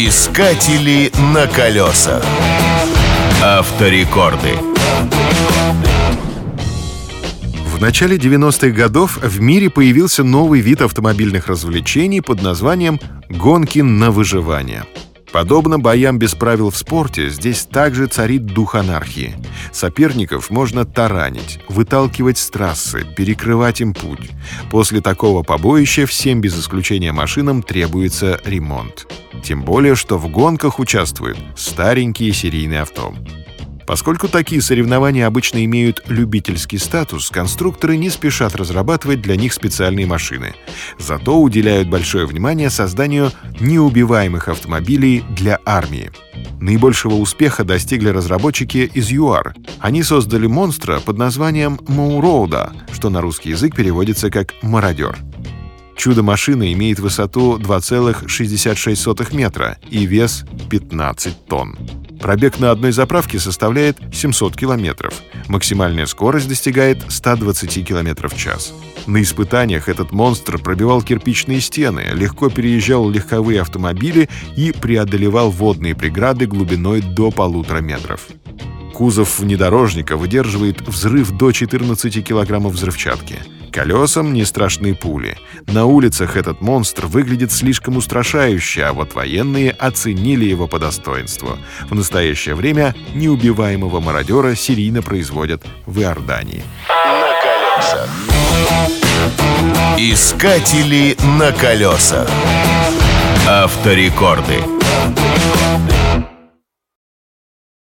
Искатели на колесах. Авторекорды. В начале 90-х годов в мире появился новый вид автомобильных развлечений под названием «гонки на выживание». Подобно боям без правил в спорте, здесь также царит дух анархии. Соперников можно таранить, выталкивать с трассы, перекрывать им путь. После такого побоища всем без исключения машинам требуется ремонт. Тем более, что в гонках участвуют старенькие серийные авто. Поскольку такие соревнования обычно имеют любительский статус, конструкторы не спешат разрабатывать для них специальные машины. Зато уделяют большое внимание созданию неубиваемых автомобилей для армии. Наибольшего успеха достигли разработчики из ЮАР. Они создали монстра под названием Моуроуда, что на русский язык переводится как «мародер». Чудо-машина имеет высоту 2,66 метра и вес 15 тонн. Пробег на одной заправке составляет 700 километров. Максимальная скорость достигает 120 км в час. На испытаниях этот монстр пробивал кирпичные стены, легко переезжал легковые автомобили и преодолевал водные преграды глубиной до полутора метров. Кузов внедорожника выдерживает взрыв до 14 килограммов взрывчатки – Колесам не страшны пули. На улицах этот монстр выглядит слишком устрашающе, а вот военные оценили его по достоинству. В настоящее время неубиваемого мародера серийно производят в Иордании. На колесах. Искатели на колесах. Авторекорды.